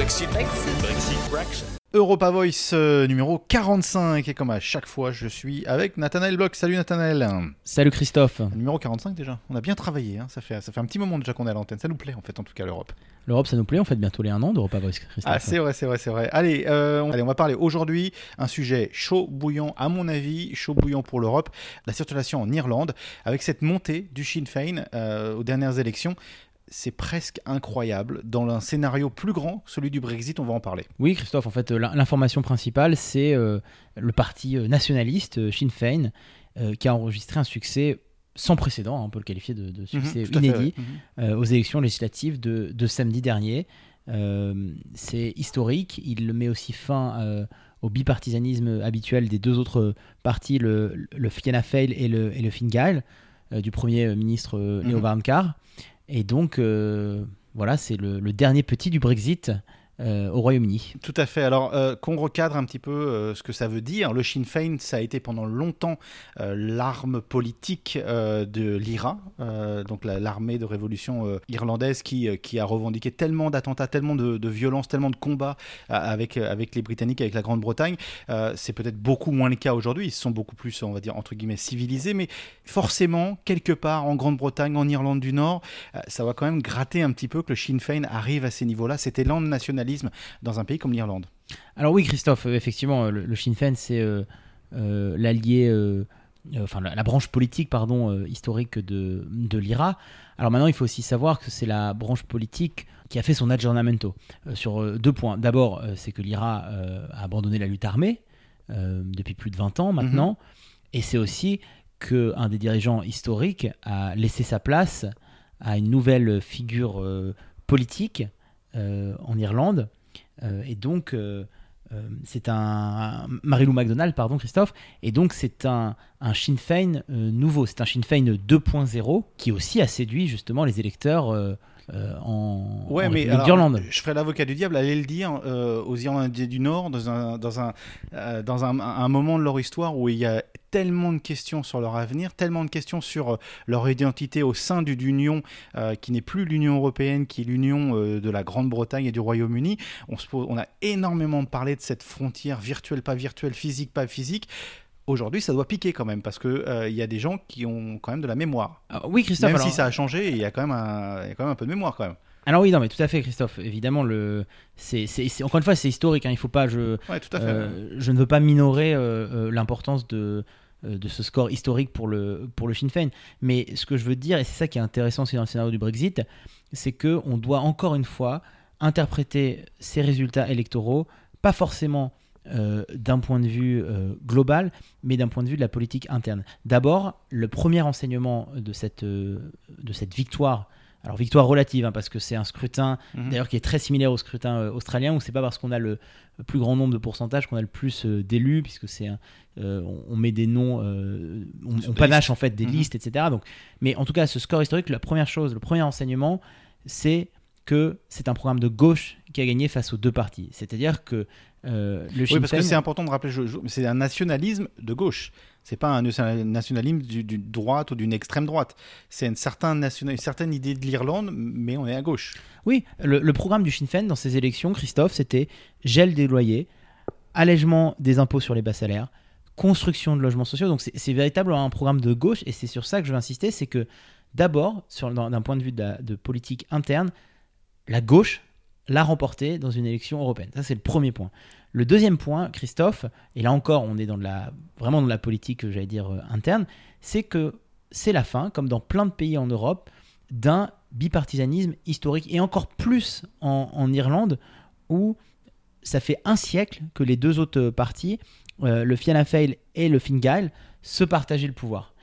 Brexit. Brexit. Brexit. Europa Voice euh, numéro 45 et comme à chaque fois je suis avec Nathanaël Bloch. Salut Nathanaël. Salut Christophe. Numéro 45 déjà. On a bien travaillé, hein. ça, fait, ça fait un petit moment déjà qu'on est à l'antenne. Ça nous plaît en fait en tout cas l'Europe. L'Europe ça nous plaît, on fait bientôt les un an d'Europa Voice Christophe. Ah c'est vrai, c'est vrai, c'est vrai. Allez, euh, on, allez, on va parler aujourd'hui un sujet chaud bouillant à mon avis, chaud bouillant pour l'Europe, la circulation en Irlande avec cette montée du Sinn Féin euh, aux dernières élections c'est presque incroyable. Dans un scénario plus grand, celui du Brexit, on va en parler. Oui, Christophe, en fait, l'information principale, c'est euh, le parti euh, nationaliste euh, Sinn Féin qui a enregistré un succès sans précédent, hein, on peut le qualifier de, de succès Mhm, fait, inédit, ouais. Mhm. aux élections législatives de, de samedi dernier. Euh, c'est historique, il met aussi fin euh, au bipartisanisme habituel des deux autres partis, le, le Fianna Fáil et le, et le Fine Gael, euh, du Premier ministre euh, Leo Mhm. Varadkar. Et donc, euh, voilà, c'est le, le dernier petit du Brexit euh, au Royaume-Uni. Tout à fait. Alors, euh, qu'on recadre un petit peu euh, ce que ça veut dire. Le Sinn Féin, ça a été pendant longtemps l'arme politique de l'IRA, donc la- l'armée de révolution irlandaise qui, qui a revendiqué tellement d'attentats, tellement de, de violences, tellement de combats avec, avec les Britanniques, avec la Grande-Bretagne. C'est peut-être beaucoup moins le cas aujourd'hui. Ils sont beaucoup plus, on va dire, entre guillemets, civilisés. Mais forcément, quelque part en Grande-Bretagne, en Irlande du Nord, ça va quand même gratter un petit peu que le Sinn Féin arrive à ces niveaux-là. Cet élan de nationalisme dans un pays comme l'Irlande. Alors oui, Christophe, euh, effectivement, euh, le, le Sinn Féin, c'est euh, l'allié, enfin la, la branche politique, pardon, euh, historique de, de l'IRA. Alors maintenant, il faut aussi savoir que c'est la branche politique qui a fait son aggiornamento euh, sur euh, deux points. D'abord, c'est que l'IRA a abandonné la lutte armée depuis plus de 20 ans maintenant, et c'est aussi qu'un des dirigeants historiques a laissé sa place à une nouvelle figure politique en Irlande. Euh, et donc, euh, euh, c'est un, Marie-Lou MacDonald, pardon, Christophe. Et donc, c'est un, un Sinn Féin euh, nouveau. C'est un Sinn Féin 2.0 qui aussi a séduit justement les électeurs euh, en, Ouais, en mais République alors, d'Irlande. je ferai l'avocat du diable, allez le dire euh, aux Irlandais du Nord, dans, un, dans, un, euh, dans un, un moment de leur histoire où il y a tellement de questions sur leur avenir, tellement de questions sur leur identité au sein d'une union qui n'est plus l'Union européenne, qui est l'union de la Grande-Bretagne et du Royaume-Uni. On, se pose- on a énormément parlé de cette frontière virtuelle, pas virtuelle, physique, pas physique. Aujourd'hui, ça doit piquer quand même, parce qu'il il y a des gens qui ont quand même de la mémoire. Ah, oui, Christophe. Même alors- si ça a changé, il y, a quand même un, il y a quand même un peu de mémoire quand même. Alors oui, non, mais tout à fait, Christophe. Évidemment, le, c'est, encore une fois, c'est historique. hein, il faut pas, je, Ouais, tout à fait. Euh, je ne veux pas minorer euh, euh, l'importance de, euh, de ce score historique pour le, pour le Sinn Féin. Mais ce que je veux dire, et c'est ça qui est intéressant aussi dans le scénario du Brexit, c'est qu'on doit encore une fois interpréter ces résultats électoraux, pas forcément euh, d'un point de vue euh, global, mais d'un point de vue de la politique interne. D'abord, le premier enseignement de cette, euh, de cette victoire, alors victoire relative, hein, parce que c'est un scrutin Mhm. d'ailleurs qui est très similaire au scrutin australien, où c'est pas parce qu'on a le plus grand nombre de pourcentages qu'on a le plus d'élus, puisque c'est on, on met des noms, on, panache en fait des Mhm. listes, etc. Donc, mais en tout cas, ce score historique, la première chose, le premier enseignement, c'est que c'est un programme de gauche qui a gagné face aux deux partis. C'est-à-dire que euh, le Oui, parce que c'est important de rappeler, c'est un nationalisme de gauche. C'est pas un nation- nationalisme du- d'une droite ou d'une extrême droite. C'est une, certain une certaine idée de l'Irlande, mais on est à gauche. Oui, le, le programme du Sinn Féin dans ces élections, Christophe, c'était gel des loyers, allègement des impôts sur les bas salaires, construction de logements sociaux. Donc c'est véritablement un programme de gauche et c'est sur ça que je veux insister, c'est que d'abord, d'un point de vue de, la- de politique interne, la gauche l'a remporté dans une élection européenne. Ça c'est le premier point. Le deuxième point, Christophe, et là encore on est dans de la, vraiment dans la politique, j'allais dire, euh, interne, c'est que c'est la fin, comme dans plein de pays en Europe, d'un bipartisanisme historique, et encore plus en, Irlande, où ça fait un siècle que les deux autres partis, euh, le Fianna Fáil et le Fine Gael, se partageaient le pouvoir.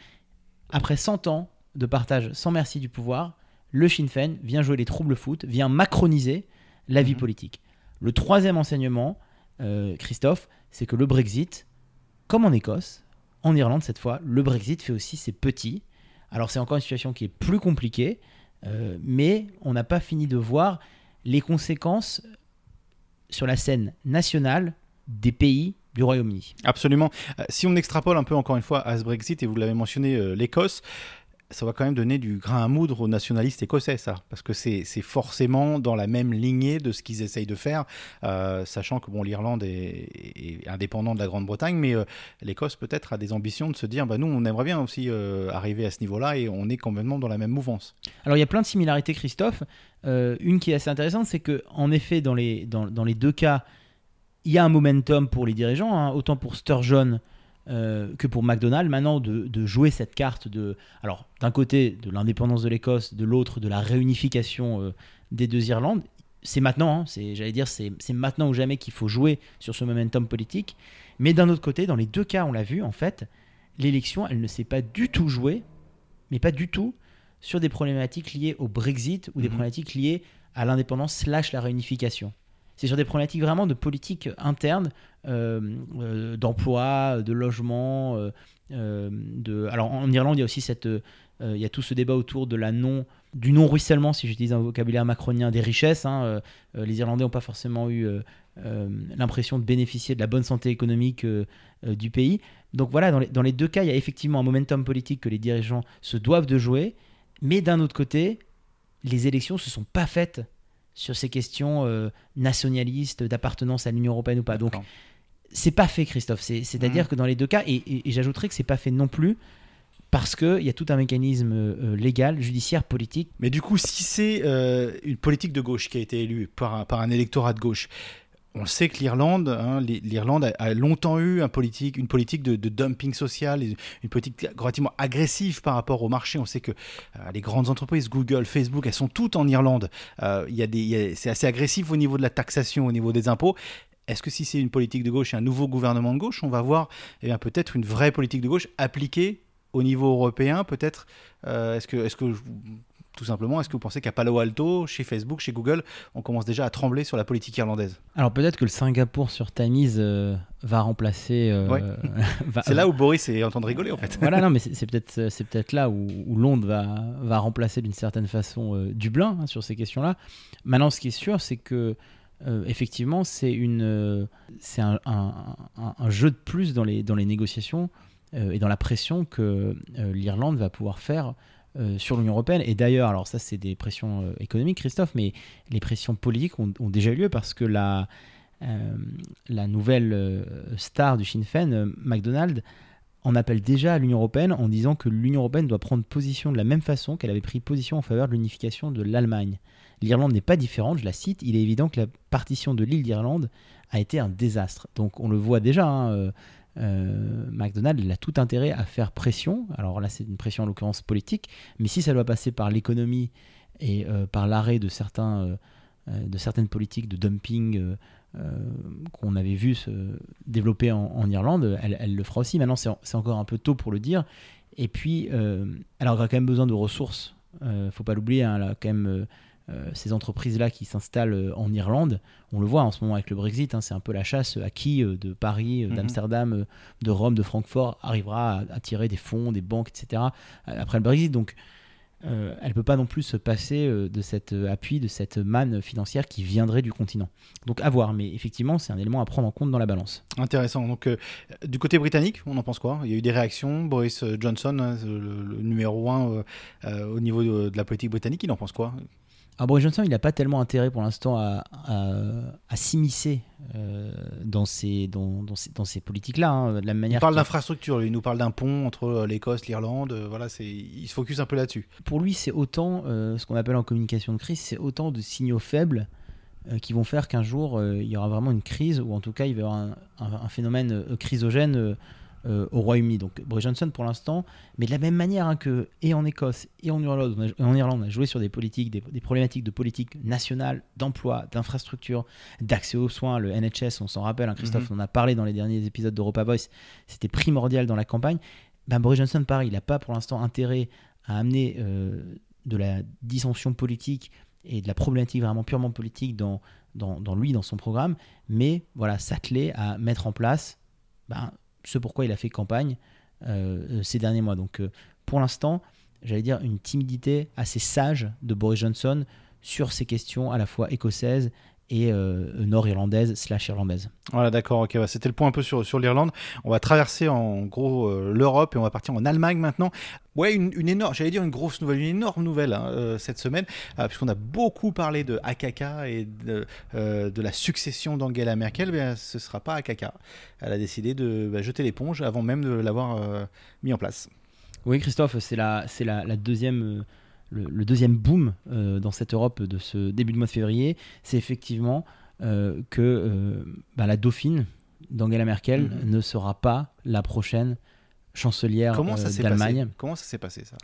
Après 100 ans de partage sans merci du pouvoir, le Sinn Féin vient jouer les troubles foot, vient macroniser la vie Mhm. politique. Le troisième enseignement, euh, Christophe, c'est que le Brexit, comme en Écosse, en Irlande cette fois, le Brexit fait aussi ses petits. Alors c'est encore une situation qui est plus compliquée, euh, mais on n'a pas fini de voir les conséquences sur la scène nationale des pays du Royaume-Uni. Absolument. Euh, si on extrapole un peu encore une fois à ce Brexit, et vous l'avez mentionné, euh, l'Écosse, ça va quand même donner du grain à moudre aux nationalistes écossais, ça, parce que c'est forcément dans la même lignée de ce qu'ils essayent de faire, euh, sachant que bon, l'Irlande est, indépendante de la Grande-Bretagne, mais euh, l'Écosse peut-être a des ambitions de se dire, bah, nous, on aimerait bien aussi euh, arriver à ce niveau-là, et on est complètement dans la même mouvance. Alors il y a plein de similarités, Christophe. une qui est assez intéressante, c'est que en effet, dans les, dans, dans, les deux cas, il y a un momentum pour les dirigeants, hein, autant pour Sturgeon euh, que pour McDonald's maintenant de, jouer cette carte de alors d'un côté de l'indépendance de l'Écosse, de l'autre de la réunification euh, des deux Irlandes. C'est maintenant, hein, c'est j'allais dire c'est maintenant ou jamais qu'il faut jouer sur ce momentum politique. Mais d'un autre côté, dans les deux cas, on l'a vu en fait, l'élection elle ne s'est pas du tout jouée, mais pas du tout sur des problématiques liées au Brexit ou des mhm. problématiques liées à l'indépendance slash la réunification. C'est sur des problématiques vraiment de politique interne, euh, euh, d'emploi, de logement. Euh. Alors en Irlande, il y a aussi cette, il y a tout ce débat autour de la non, du non-ruissellement, si j'utilise un vocabulaire macronien, des richesses. Hein. les Irlandais n'ont pas forcément eu l'impression de bénéficier de la bonne santé économique du pays. Donc voilà, dans les, dans les, deux cas, il y a effectivement un momentum politique que les dirigeants se doivent de jouer, mais d'un autre côté, les élections ne se sont pas faites sur ces questions euh, nationalistes, d'appartenance à l'Union européenne ou pas. Donc, c'est pas fait, Christophe. C'est-à-dire mmh. que dans les deux cas, et, j'ajouterais que c'est pas fait non plus parce qu'il y a tout un mécanisme euh, légal, judiciaire, politique. Mais du coup, si c'est euh, une politique de gauche qui a été élue par par un électorat de gauche, on sait que l'Irlande, hein, l'Irlande a, longtemps eu une politique de, dumping social, une politique relativement agressive par rapport au marché. On sait que euh, les grandes entreprises, Google, Facebook, elles sont toutes en Irlande. Euh, c'est assez agressif au niveau de la taxation, au niveau des impôts. Est-ce que si c'est une politique de gauche et un nouveau gouvernement de gauche, on va voir eh peut-être une vraie politique de gauche appliquée au niveau européen Peut-être. Euh, est-ce que, est-ce que tout simplement, est-ce que vous pensez qu'à Palo Alto, chez Facebook, chez Google, on commence déjà à trembler sur la politique irlandaise? Alors peut-être que le Singapour sur Tamise euh, va remplacer. Euh, c'est là où Boris est en train de rigoler en fait. voilà, non, mais c'est peut-être c'est peut-être là où, Londres va, va remplacer d'une certaine façon euh, Dublin hein, sur ces questions-là. Maintenant, ce qui est sûr, c'est que effectivement, c'est une c'est un, un, jeu de plus dans les dans les négociations et dans la pression que l'Irlande va pouvoir faire euh, sur l'Union européenne. Et d'ailleurs, alors ça c'est des pressions euh, économiques, Christophe, mais les pressions politiques ont, déjà eu lieu parce que la, euh, la nouvelle star du Sinn Féin, McDonald, en appelle déjà à l'Union européenne en disant que l'Union européenne doit prendre position de la même façon qu'elle avait pris position en faveur de l'unification de l'Allemagne. L'Irlande n'est pas différente, je la cite, il est évident que la partition de l'île d'Irlande a été un désastre. Donc on le voit déjà, hein, euh, McDonald's il a tout intérêt à faire pression. Alors là, c'est une pression en l'occurrence politique, mais si ça doit passer par l'économie et euh, par l'arrêt de, euh, de certaines politiques de dumping qu'on avait vu se développer en, Irlande, elle, le fera aussi. Maintenant, c'est encore un peu tôt pour le dire. Et puis, elle aura quand même besoin de ressources. faut pas l'oublier, hein, elle a quand même euh, ces entreprises-là qui s'installent euh, en Irlande, on le voit en ce moment avec le Brexit, hein, c'est un peu la chasse à qui euh, de Paris, mhm. d'Amsterdam, de Rome, de Francfort arrivera à attirer des fonds, des banques, etc. après le Brexit. Donc elle ne peut pas non plus se passer de cet appui, de cette manne financière qui viendrait du continent. Donc à voir, mais effectivement, c'est un élément à prendre en compte dans la balance. Intéressant. Donc du côté britannique, on en pense quoi? Il y a eu des réactions. Boris Johnson, hein, le, numéro un au niveau de, de, la politique britannique, il en pense quoi? Alors Boris Johnson, il n'a pas tellement intérêt pour l'instant à, à, s'immiscer euh, dans ces, dans, dans ces, dans ces politiques-là. Hein, de la manière il parle d'infrastructure, il nous parle d'un pont entre euh, l'Écosse, l'Irlande, euh, voilà, il se focus un peu là-dessus. Pour lui, c'est autant, ce qu'on appelle en communication de crise, c'est autant de signaux faibles qui vont faire qu'un jour, il y aura vraiment une crise, ou en tout cas, il va y avoir un, un phénomène chrysogène euh, au Royaume-Uni. Donc Boris Johnson pour l'instant, mais de la même manière hein, que et en Écosse et en Irlande, on a, en Irlande, on a joué sur des politiques, des, problématiques de politique nationale, d'emploi, d'infrastructure, d'accès aux soins. Le NHS, on s'en rappelle, hein, Christophe, mhm. on en a parlé dans les derniers épisodes d'Europa Voice, c'était primordial dans la campagne. Ben, Boris Johnson, pareil, il n'a pas pour l'instant intérêt à amener euh, de la dissension politique et de la problématique vraiment purement politique dans, dans, dans lui, dans son programme, mais voilà, s'atteler à mettre en place ben, ce pourquoi il a fait campagne euh, ces derniers mois. Donc euh, pour l'instant, j'allais dire une timidité assez sage de Boris Johnson sur ces questions à la fois écossaises et euh, nord-irlandaise slash irlandaise. Voilà, d'accord, ok, c'était le point un peu sur, sur l'Irlande. On va traverser en gros euh, l'Europe et on va partir en Allemagne maintenant. Ouais, une, une énorme, j'allais dire une grosse nouvelle, une énorme nouvelle hein, euh, cette semaine, puisqu'on a beaucoup parlé de AKK et de, de la succession d'Angela Merkel. Mais ce ne sera pas AKK. Elle a décidé de bah, jeter l'éponge avant même de l'avoir mis en place. Oui, Christophe, c'est la, la, la deuxième, le, le deuxième boom euh, dans cette Europe de ce début de mois de février. C'est effectivement euh, que euh, bah, la dauphine d'Angela Merkel Mhm. ne sera pas la prochaine chancelière Comment ça s'est d'Allemagne. passé? Comment ça s'est passé ça?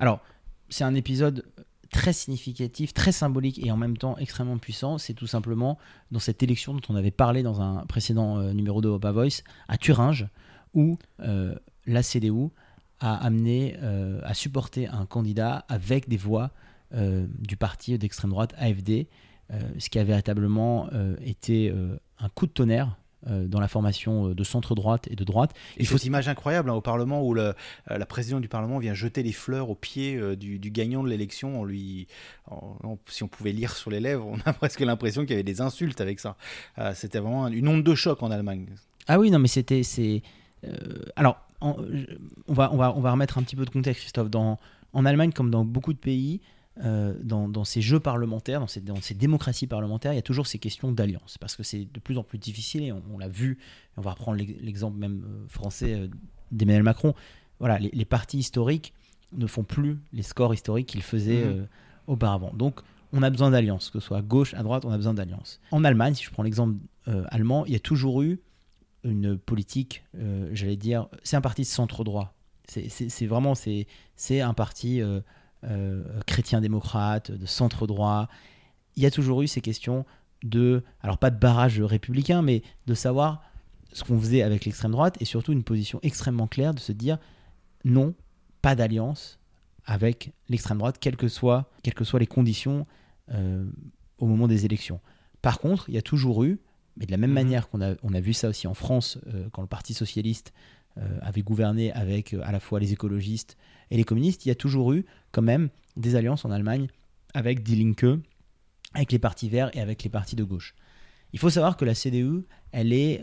Alors, c'est un épisode très significatif, très symbolique et en même temps extrêmement puissant. C'est tout simplement dans cette élection dont on avait parlé dans un précédent numéro de Opa Voice à Thuringe, où la CDU a amené euh, à supporter un candidat avec des voix euh, du parti d'extrême droite AFD, euh, ce qui a véritablement été un coup de tonnerre dans la formation de centre-droite et de droite. Et Il faut cette image incroyable hein, au Parlement où le, la présidente du Parlement vient jeter les fleurs aux pieds du, du gagnant de l'élection. On lui, en- en- si on pouvait lire sur les lèvres, on a presque l'impression qu'il y avait des insultes avec ça. Euh, C'était vraiment un- une onde de choc en Allemagne. Ah oui, non, mais c'était. c'est euh, alors, en- on, va, on, va, on va remettre un petit peu de contexte, Christophe. Dans, en Allemagne, comme dans beaucoup de pays, euh, dans, dans ces jeux parlementaires, dans ces, dans ces démocraties parlementaires, il y a toujours ces questions d'alliance. Parce que c'est de plus en plus difficile, et on, on l'a vu, on va reprendre l'ex- l'exemple même euh, français euh, d'Emmanuel Macron. Voilà, les, les partis historiques ne font plus les scores historiques qu'ils faisaient Mhm. euh, auparavant. Donc, on a besoin d'alliance, que ce soit à gauche, à droite, on a besoin d'alliance. En Allemagne, si je prends l'exemple allemand, il y a toujours eu une politique, euh, j'allais dire, c'est un parti de centre droit. C'est- vraiment, c'est un parti euh, euh, chrétien-démocrate, de centre droit. Il y a toujours eu ces questions de, alors pas de barrage républicain, mais de savoir ce qu'on faisait avec l'extrême droite et surtout une position extrêmement claire de se dire non, pas d'alliance avec l'extrême droite, quelles que soient, quelles que soient les conditions au moment des élections. Par contre, il y a toujours eu, mais de la même Mhm. manière qu'on a, on a vu ça aussi en France euh, quand le Parti socialiste euh, avait gouverné avec euh, à la fois les écologistes et les communistes, il y a toujours eu quand même des alliances en Allemagne avec Die Linke, avec les partis verts et avec les partis de gauche. Il faut savoir que la CDU, elle est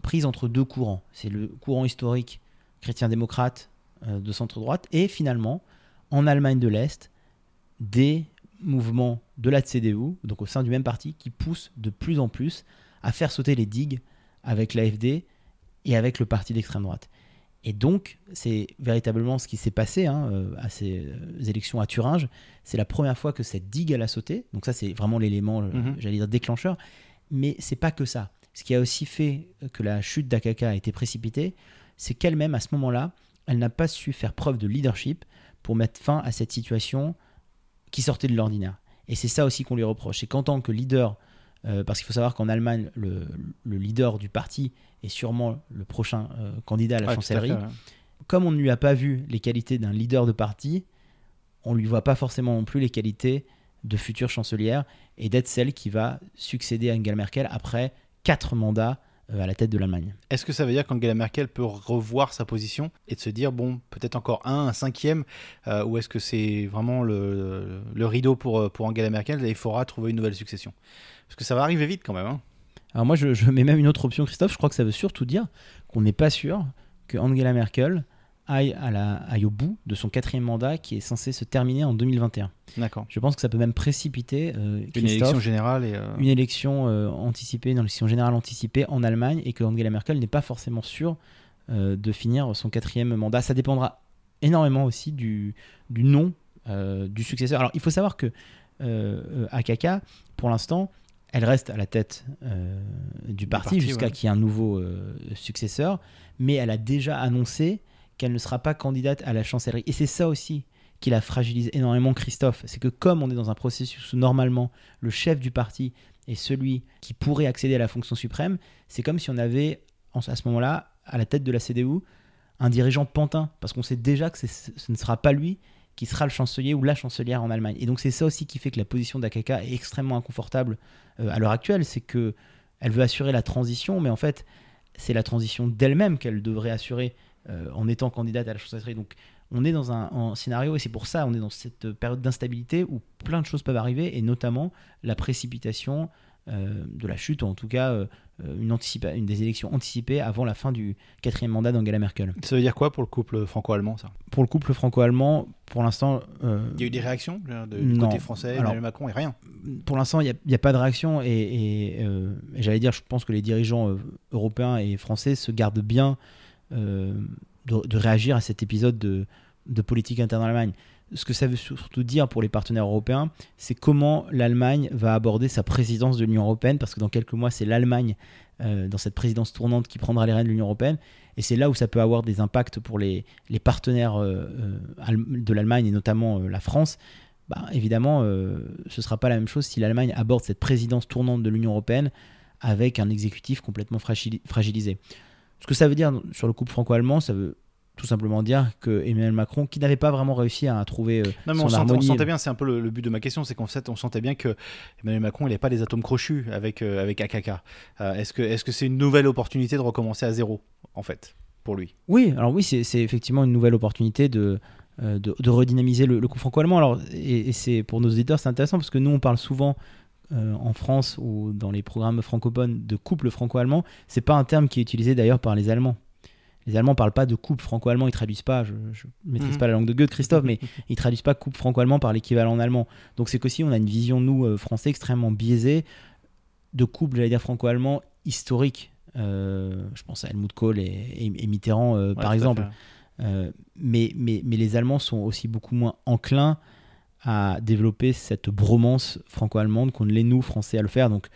prise entre deux courants. C'est le courant historique chrétien-démocrate de centre-droite et finalement, en Allemagne de l'Est, des mouvements de la CDU, donc au sein du même parti, qui poussent de plus en plus à faire sauter les digues avec l'AFD et avec le parti d'extrême droite. Et donc, c'est véritablement ce qui s'est passé hein, euh, à ces euh, élections à Thuringe. C'est la première fois que cette digue elle a sauté. Donc ça, c'est vraiment l'élément, euh, Mhm. j'allais dire, déclencheur. Mais c'est pas que ça. Ce qui a aussi fait que la chute d'Akaka a été précipitée, c'est qu'elle-même, à ce moment-là, elle n'a pas su faire preuve de leadership pour mettre fin à cette situation qui sortait de l'ordinaire. Et c'est ça aussi qu'on lui reproche. C'est qu'en tant que leader, euh, parce qu'il faut savoir qu'en Allemagne, le, le leader du parti est sûrement le prochain euh, candidat à la à chancellerie. fait, ouais. Comme on ne lui a pas vu les qualités d'un leader de parti, on lui voit pas forcément non plus les qualités de future chancelière et d'être celle qui va succéder à Angela Merkel après quatre mandats à la tête de l'Allemagne. Est-ce que ça veut dire qu'Angela Merkel peut revoir sa position et de se dire, bon, peut-être encore un, un cinquième, euh, ou est-ce que c'est vraiment le, le rideau pour, euh, pour Angela Merkel et il faudra trouver une nouvelle succession? Parce que ça va arriver vite quand même. hein. Alors moi, je, je mets même une autre option, Christophe. Je crois que ça veut surtout dire qu'on n'est pas sûr que Angela Merkel aille, à la, aille au bout de son quatrième mandat qui est censé se terminer en 2021. D'accord. Je pense que ça peut même précipiter euh, Une élection générale et. euh, une élection euh, anticipée, une élection générale anticipée en Allemagne et que Angela Merkel n'est pas forcément sûre de finir son quatrième mandat. Ça dépendra énormément aussi du, du nom du successeur. Alors il faut savoir que AKK, pour l'instant, elle reste à la tête euh, du parti, parti, jusqu'à ouais. qu'il y ait un nouveau euh, successeur, mais elle a déjà annoncé qu'elle ne sera pas candidate à la chancellerie. Et c'est ça aussi qui la fragilise énormément, Christophe. C'est que comme on est dans un processus où normalement le chef du parti est celui qui pourrait accéder à la fonction suprême, c'est comme si on avait à ce moment-là, à la tête de la CDU, un dirigeant pantin, parce qu'on sait déjà que ce ne sera pas lui qui sera le chancelier ou la chancelière en Allemagne. Et donc c'est ça aussi qui fait que la position d'AKK est extrêmement inconfortable euh, à l'heure actuelle, c'est que elle veut assurer la transition, mais en fait c'est la transition d'elle-même qu'elle devrait assurer euh, en étant candidate à la chancellerie. Donc on est dans un, un scénario, et c'est pour ça on est dans cette période d'instabilité où plein de choses peuvent arriver, et notamment la précipitation euh, de la chute, ou en tout cas euh, une, anticipa- une des élections anticipées avant la fin du quatrième mandat d'Angela Merkel. Ça veut dire quoi pour le couple franco-allemand, ça? Pour le couple franco-allemand, pour l'instant, euh, Il y a eu des réactions de- du Non. côté français, Alors- Emmanuel Macron et rien. pour l'instant, il n'y a, pas de réaction. Et, et, euh, et j'allais dire, je pense que les dirigeants euh, européens et français se gardent bien euh, de, de réagir à cet épisode de, politique interne en Allemagne. Ce que ça veut surtout dire pour les partenaires européens, c'est comment l'Allemagne va aborder sa présidence de l'Union européenne, parce que dans quelques mois, c'est l'Allemagne, euh, dans cette présidence tournante, qui prendra les rênes de l'Union européenne. Et c'est là où ça peut avoir des impacts pour les, partenaires euh, euh, de l'Allemagne, et notamment euh, la France. Bah, évidemment, euh, ce ne sera pas la même chose si l'Allemagne aborde cette présidence tournante de l'Union européenne avec un exécutif complètement fragili- fragilisé. Ce que ça veut dire sur le couple franco-allemand, ça veut tout simplement dire que Emmanuel Macron, qui n'avait pas vraiment réussi à trouver euh, Non, mais son on, sentait, on harmonie, sentait bien, c'est un peu le, le but de ma question, c'est qu'en fait, on sentait bien que Emmanuel Macron, il n'avait pas des atomes crochus avec, euh, avec AKK. Euh, est-ce que est-ce que c'est une nouvelle opportunité de recommencer à zéro, en fait, pour lui? Oui, alors oui, c'est effectivement une nouvelle opportunité de, euh, de, de redynamiser le, le couple franco-allemand. Alors, et, et c'est pour nos auditeurs, c'est intéressant parce que nous, on parle souvent euh, en France ou dans les programmes francophones de couple franco-allemand. C'est pas un terme qui est utilisé d'ailleurs par les Allemands. Les Allemands parlent pas de couple franco-allemand, ils traduisent pas, je, je maîtrise Mhm. pas la langue de Goethe, Christophe, mais ils traduisent pas couple franco-allemand par l'équivalent en allemand. Donc c'est qu'aussi on a une vision, nous, euh, français, extrêmement biaisée de couple, j'allais dire franco-allemand, historique. Euh, je pense à Helmut Kohl et, et- et Mitterrand, Ouais, par exemple. mais, mais les Allemands sont aussi beaucoup moins enclins à développer cette bromance franco-allemande qu'on ne l'est nous, Français, à le faire. Donc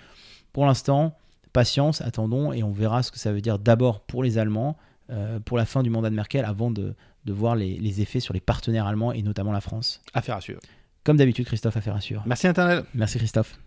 pour l'instant, patience, attendons et on verra ce que ça veut dire d'abord pour les Allemands, euh, pour la fin du mandat de Merkel, avant de, de voir les, les effets sur les partenaires allemands et notamment la France. Affaire à suivre. Comme d'habitude, Christophe, affaire à suivre. Merci, Internet. Merci Christophe.